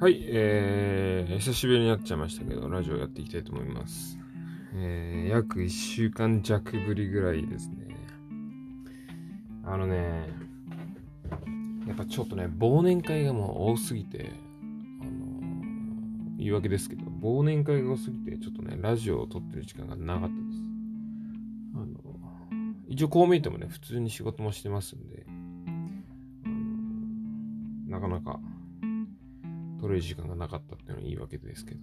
はい、えー、久しぶりになっちゃいましたけど、ラジオやっていきたいと思います。えー、約1週間弱ぶりぐらいですね。あのね、やっぱちょっとね、忘年会がもう多すぎて、あの言い訳ですけど、忘年会が多すぎて、ちょっとね、ラジオを撮ってる時間がなかったです。あの、一応こう見えてもね、普通に仕事もしてますんで、なかなかる時間がなかったっていうのは言い訳ですけど、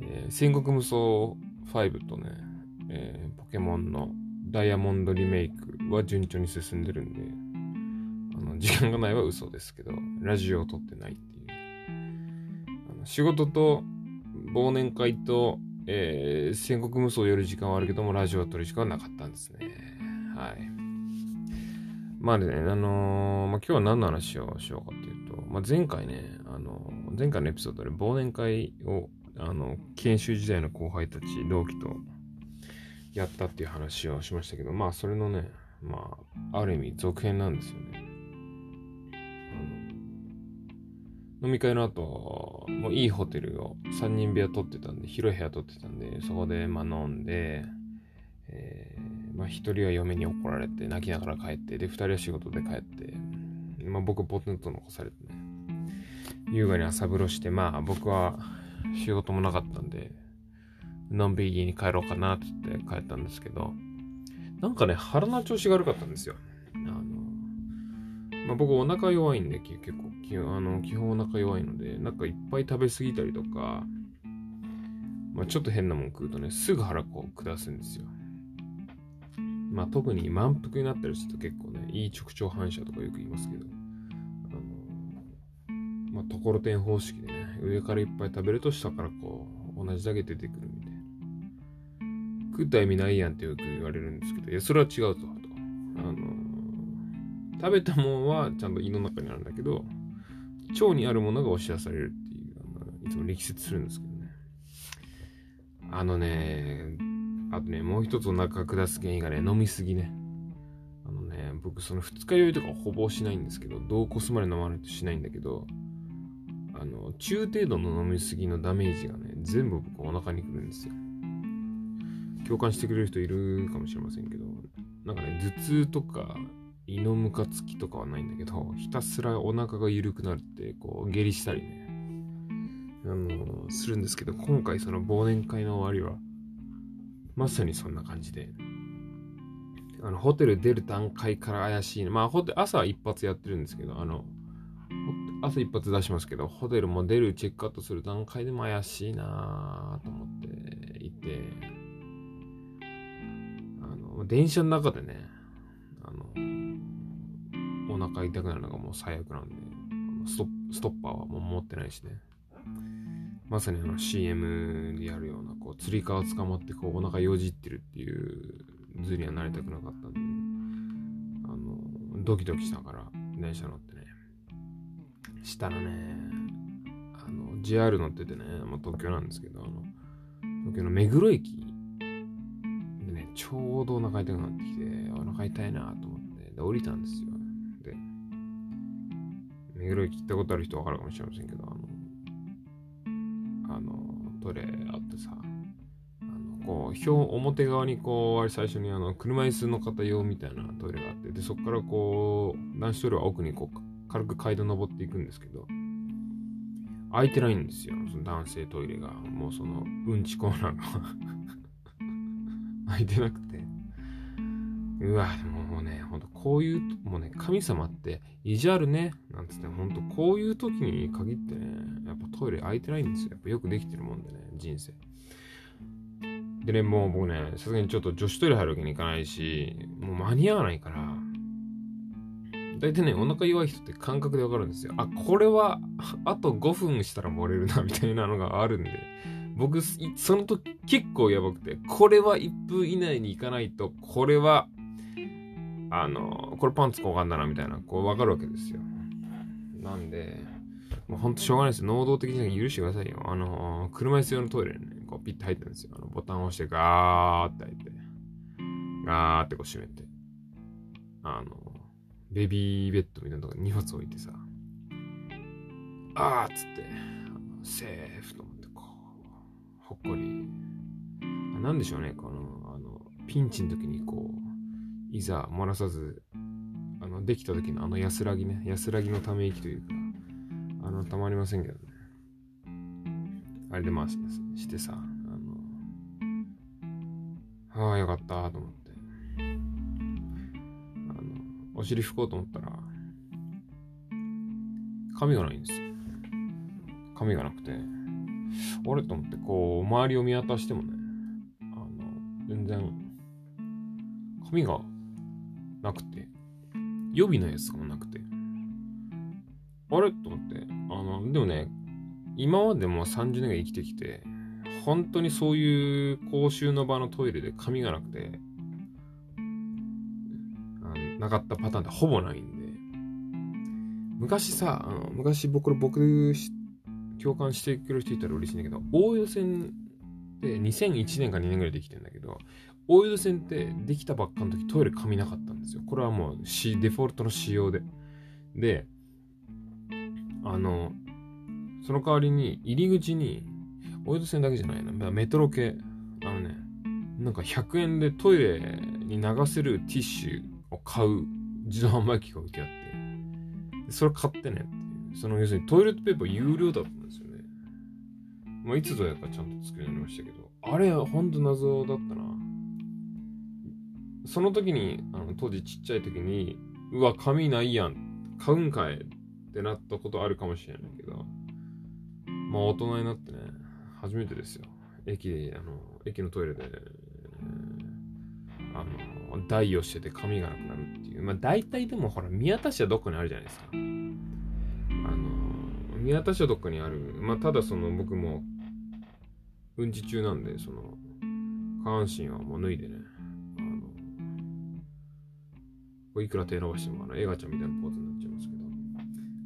えー、戦国無双5とね、えー、ポケモンのダイヤモンドリメイクは順調に進んでるんで、あの時間がないは嘘ですけど、ラジオを撮ってないっていう。あの仕事と忘年会と、えー、戦国無双をやる時間はあるけども、ラジオを撮る時間はなかったんですね。はい。まあね、あのー、まあ、今日は何の話をしようかっていう、まあ、前回ね、あの、前回のエピソードで忘年会を、あの、研修時代の後輩たち、同期とやったっていう話をしましたけど、まあ、それのね、まあ、ある意味続編なんですよね。飲み会の後、もういいホテルを3人部屋取ってたんで、広い部屋取ってたんで、そこでまあ飲んで、えー、まあ一人は嫁に怒られて泣きながら帰って、で、二人は仕事で帰って、まあ僕ポテト残されてね、優雅に朝風呂して、まあ僕は仕事もなかったんで、のんびり家に帰ろうかなって言って帰ったんですけど、なんかね、腹の調子が悪かったんですよ。あの、まあ、僕お腹弱いんで、結構、あの基本お腹弱いので、なんかいっぱい食べ過ぎたりとか、まあ、ちょっと変なもん食うとね、すぐ腹こう下すんですよ。まあ特に満腹になったりすると結構ね、いい直腸反射とかよく言いますけど、まあ、ところてん方式でね、上からいっぱい食べると下からこう、同じだけ出てくるみたいな。食った意味ないやんってよく言われるんですけど、いや、それは違うぞ、と。あの、食べたもんはちゃんと胃の中にあるんだけど、腸にあるものが押し出されるっていう、あのいつも力説するんですけどね。あのね、あとね、もう一つお腹下す原因がね、飲みすぎね。あのね、僕その二日酔いとかほぼしないんですけど、どうこすまで飲まないとしないんだけど、あの、中程度の飲みすぎのダメージがね、全部僕お腹にくるんですよ。共感してくれる人いるかもしれませんけど、なんかね、頭痛とか胃のムカつきとかはないんだけど、ひたすらお腹が緩くなるって、こう、下痢したりね、あの、するんですけど、今回その忘年会の終わりは、まさにそんな感じで、あの、ホテル出る段階から怪しい、まあ、ホテ朝は一発やってるんですけど、あの、朝一発出しますけど、ホテルも出るチェックアウトする段階でも怪しいなと思っていて、あの、電車の中でね、あの、お腹痛くなるのがもう最悪なんで、ストストッパーはもう持ってないしね。まさにあの CM でやるような、こう、釣り革捕まってこう、お腹よじってるっていう図にはなりたくなかったんで、あの、ドキドキしながら電車乗ってね、したらね、あの、JR 乗っててね、まあ、東京なんですけど、あの、東京の目黒駅でね、ちょうどお腹痛くなってきて、お腹痛いなと思って、で、降りたんですよ。で、目黒駅行ったことある人わかるかもしれませんけど、あの、あの、トイレあってさ、あの、こう、表、表側にこう、あれ最初にあの、車椅子の方用みたいなトイレがあって、で、そこからこう、男子トイレは奥にこう、軽く階段登っていくんですけど、空いてないんですよ。その男性トイレが。もうその、うんちコーナーが 空いてなくて。うわ、もうね、ほんとこういう、もうね、神様って意地悪ね、なんつって、ほんとこういう時に限ってね、やっぱトイレ空いてないんですよ。やっぱよくできてるもんでね、人生。でね、もう僕ね、さすがにちょっと女子トイレ入るわけにいかないし、もう間に合わないから、大体ね、お腹弱い人って感覚でわかるんですよ。あ、これは、あと5分したら漏れるな、みたいなのがあるんで。僕、その時結構やばくて、これは1分以内に行かないと、これは、あの、これパンツ交換だな、みたいな、こうわかるわけですよ。なんで、もうほんとしょうがないです。能動的に許してくださいよ。あの、車椅子用のトイレにね、こうピッて入ってるんですよ。あのボタンを押してガーって開いて、ガーってこう閉めて、あの、ベビーベッドみたいなとこに荷物置いてさ、あーっつって、セーフと思って、こう、ほっこり。なんでしょうね、この、あの、ピンチの時にこう、いざ漏らさず、あの、できた時のあの安らぎね、安らぎのため息というか、あの、たまりませんけどね。あれでまあ、してさ、あの、ああ、よかったと思って。お尻拭こうと思ったら、髪がないんですよ。髪がなくて、あれ？と思って、こう、周りを見渡してもね、あの、全然、髪がなくて、予備のやつもなくて、あれ？と思って、あの、でもね、今までも30年ぐらい生きてきて、本当にそういう公衆の場のトイレで髪がなくて、なかったパターンってほぼないんで、昔さ、あの昔僕、僕、共感してくれる人いたら嬉しいんだけど、大江戸線って2001年か2年ぐらいできてんだけど、大江戸線ってできたばっかの時トイレ髪なかったんですよ。これはもうデフォルトの仕様で。で、あの、その代わりに入り口に、大江戸線だけじゃないな、メトロ系、あのね、なんか100円でトイレに流せるティッシュを買う自動販売機が置いてあって、それ買ってねっていう。その要するにトイレットペーパー有料だったんですよね。まあ、いつぞやかちゃんと作るようになりましたけど、あれほんと謎だったな。その時に、あの当時ちっちゃい時に、うわ、紙ないやん。買うんかいってなったことあるかもしれないけど、まあ大人になってね、初めてですよ。駅で、あの、駅のトイレで、あの、台をしてて髪がなくなるっていう。まあ大体でもほら、宮田市はどこにあるじゃないですか。あの、宮田市はどこにある。まあただその僕も、うんち中なんで、その、下半身はもう脱いでね、あの、こいくら手伸ばしても、あの、映画ちゃんみたいなポーズになっちゃいますけど、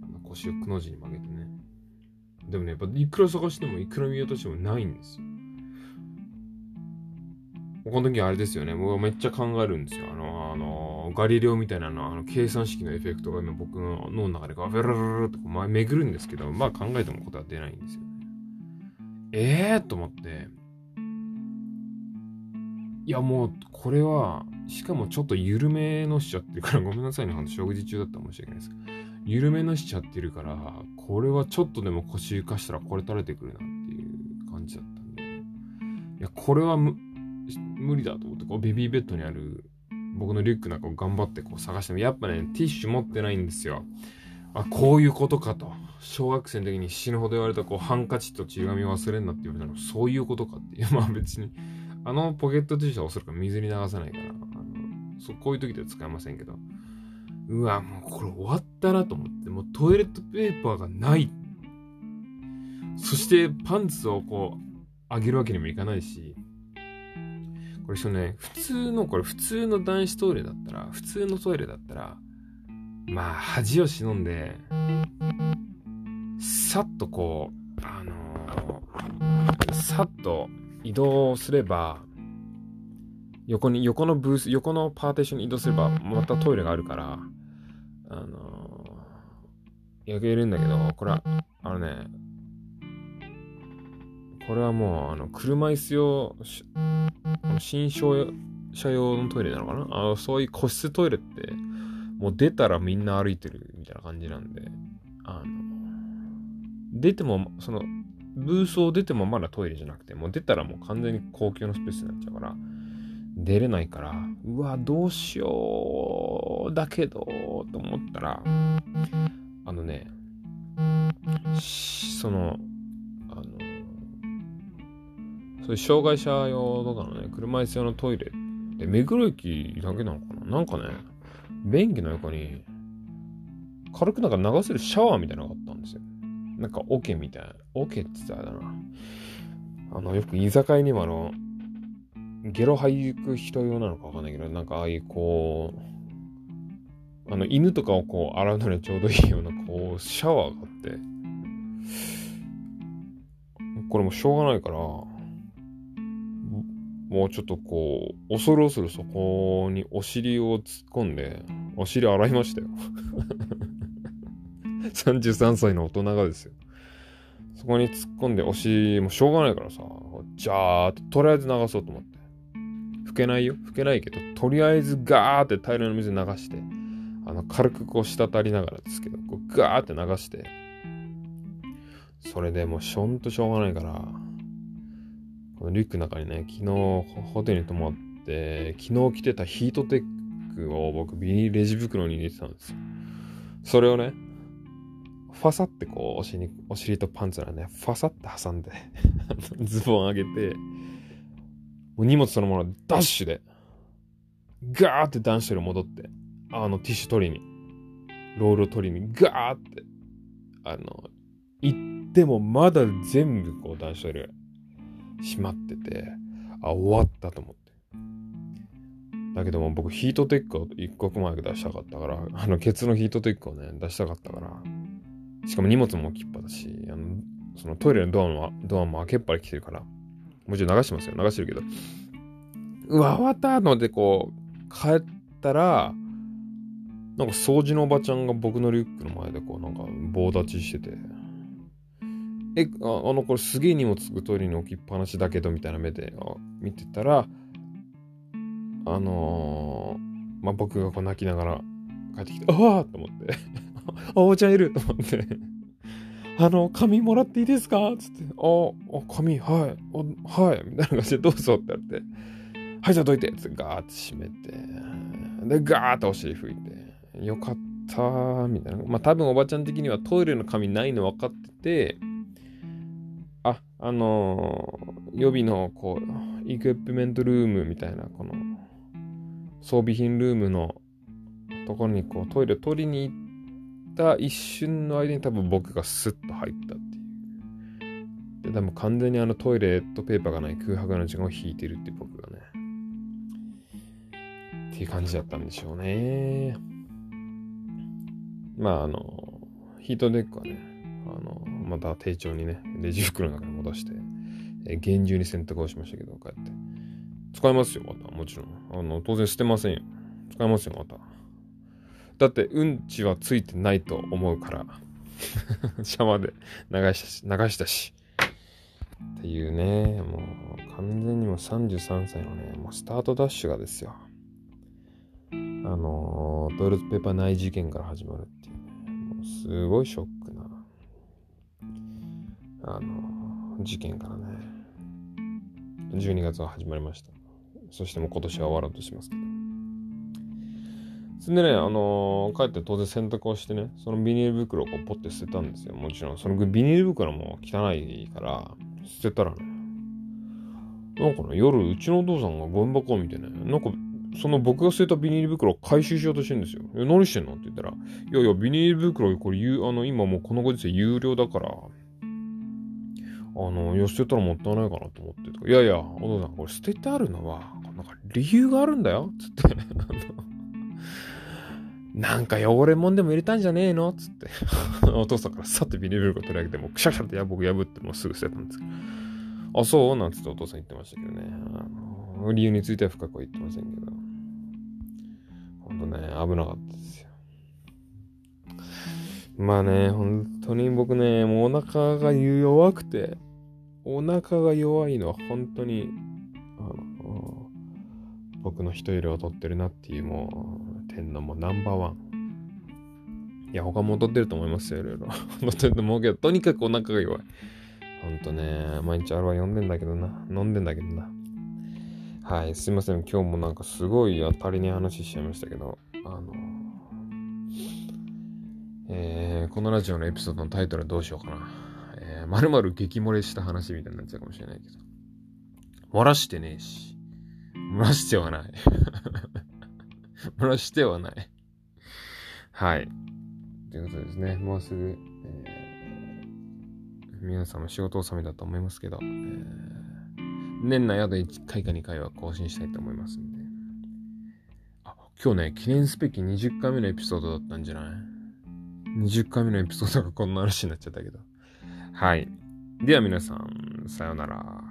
あの腰をくの字に曲げてね。でもね、やっぱいくら探しても、いくら見落としてもないんですよ。この時あれですよね。僕はめっちゃ考えるんですよ。あの、あの、ガリレオみたいなの、あの、計算式のエフェクトが今僕の脳の中でガフェラララってこう巡るんですけど、まあ考えてもことは出ないんですよね。ええー、と思って。いや、もう、これは、しかもちょっと緩めのしちゃってるから、ごめんなさいね。ほんと食事中だったら申し訳ないです緩めのしちゃってるから、これはちょっとでも腰浮かしたらこれ垂れてくるなっていう感じだったんで、いや、これは無理だと思って、こうベビーベッドにある僕のリュックなんかを頑張ってこう探しても、やっぱね、ティッシュ持ってないんですよ。あ、こういうことかと。小学生の時に死ぬほど言われた、こう、ハンカチと血紙忘れんなって言われたの、そういうことかっていう。まあ別に、あのポケットティッシュはおそらく水に流さないから、あのそこういう時では使えませんけど、うわ、もうこれ終わったなと思って、もうトイレットペーパーがない。そしてパンツをこう、上げるわけにもいかないし、これそのね、普通の、これ普通の男子トイレだったら、普通のトイレだったら、まあ、恥を忍んで、さっとこう、あのー、さっと移動すれば、横に、横のブース、横のパーテーションに移動すれば、またトイレがあるから、あのー、焼けるんだけど、これは、あのね、これはもう、あの、車椅子用、新商車用のトイレなのかな？あの、そういう個室トイレって、もう出たらみんな歩いてるみたいな感じなんで、あの、出ても、その、ブースを出てもまだトイレじゃなくて、もう出たらもう完全に公共のスペースになっちゃうから、出れないから、うわ、どうしよう、だけど、と思ったら、あのね、その、そういう障害者用とかのね、車椅子用のトイレって目黒駅だけなのかな？なんかね、便器の横に、軽くなんか流せるシャワーみたいなのがあったんですよ。なんかオケみたいな。オケって言ったらだな。あの、よく居酒屋にもあの、ゲロ吐く人用なのかわかんないけど、なんかああいうこう、あの、犬とかをこう洗うのにちょうどいいような、こう、シャワーがあって、これもしょうがないから、もうちょっとこう、恐る恐るそこにお尻を突っ込んで、お尻洗いましたよ。33歳の大人がですよ。そこに突っ込んで押し、もしょうがないからさ、じゃーってとりあえず流そうと思って。拭けないよ拭けないけど、とりあえずガーって大量の水流して、あの、軽くこう滴りながらですけど、こうガーって流して、それでもうしょんとしょうがないから、このリュックの中にね、昨日ホテルに泊まって、昨日着てたヒートテックを僕ビニールレジ袋に入れてたんですよ。それをね、ファサってこうお尻お尻とパンツらね、ファサって挟んで ズボン上げて、もう荷物そのものダッシュで、ガーって男子トレ戻って、あのティッシュ取りに、ロールを取りにガーって、あの、行ってもまだ全部こう男子トイレ閉まってて、あ、終わったと思って。だけども僕ヒートテックを一刻も早く出したかったから、あのケツのヒートテックをね、出したかったから、しかも荷物も置きっぱだし、あのそのトイレのドアもドアも開けっぱり来てるから、もちろん流してますよ。流してるけど、うわ、終わったのでこう、帰ったら、なんか掃除のおばちゃんが僕のリュックの前でこうなんか棒立ちしてて、え、あの、これすげえ荷物トイレに置きっぱなしだけどみたいな目で見てたら、あのー、まあ、僕がこう泣きながら帰ってきて、ああと思って。あ、おばちゃんいると思って。あの、紙もらっていいですか？つって、あ、あ、紙、はい、はい、みたいな感じでどうぞって言われて、はい、じゃあどいて。つってガーって閉めて、で、ガーってお尻拭いて、よかったみたいな。まあ、多分おばちゃん的にはトイレの紙ないの分かってて、あ、あのー、予備の、こう、イクイプメントルームみたいな、この、装備品ルームのところにこうトイレ取りに行った一瞬の間に多分僕がスッと入ったっていう。で、多分完全にあのトイレットペーパーがない空白の時間を引いてるって僕がね。っていう感じだったんでしょうね。まああの、ヒートデックはね、あの、また丁重にね、レジ袋の中に戻して、え厳重に洗濯をしましたけど、こうやって。使いますよ、また。もちろん。あの、当然捨てませんよ。使いますよ、また。だって、うんちはついてないと思うから。シャワーで流したし、流したし。っていうね、もう完全にも33歳のね、もうスタートダッシュがですよ。あのトイレットペーパーない事件から始まるっていう、もうすごいショック、あの事件からね、12月は始まりました。そしてもう今年は終わろうとしますけど。そんでね、あの、帰って当然洗濯をしてね、そのビニール袋をこうポッて捨てたんですよ。もちろん。そのビニール袋も汚いから、捨てたらね、なんかね、夜、うちのお父さんがゴミ箱を見てね、なんか、その僕が捨てたビニール袋を回収しようとしてるんですよ。え、何してんのって言ったら、いやいや、ビニール袋、これ、あの、今もうこのご時世有料だから、の、いや、捨てたらもったいないかなと思っていやいや、お父さん、これ捨ててあるのは、なんか理由があるんだよつって。なんか汚れもんでも入れたんじゃねえの？つって。お父さんからさっとビニール袋取り上げて、もうくしゃくしゃって僕破ってもうすぐ捨てたんですけど。あ、そう？なんつってお父さん言ってましたけどね。理由については深くは言ってませんけど。ほんとね、危なかったですよ。まあね、本当に僕ね、もうお腹が弱くて、お腹が弱いのは本当に、あの、僕の一入れを取ってるなっていうもう、点のもうナンバーワン。いや、他も取ってると思いますよ、いろいろ。取ってると思うけど、とにかくお腹が弱い。ほんとね、毎日あれは読んでんだけどな。飲んでんだけどな。はい、すいません。今日もなんかすごい当たりに話しちゃいましたけど、あの、えー、このラジオのエピソードのタイトルどうしようかな。まるまる激漏れした話みたいになっちゃうかもしれないけど。漏らしてねえし。漏らしてはない。漏らしてはない。はい。ということですね。もうすぐ、えー、皆さんも仕事納めだと思いますけど、えー、年内あと1回か2回は更新したいと思いますんで。あ、今日ね、記念すべき20回目のエピソードだったんじゃない ?20 回目のエピソードがこんな話になっちゃったけど。では皆さん、さようなら。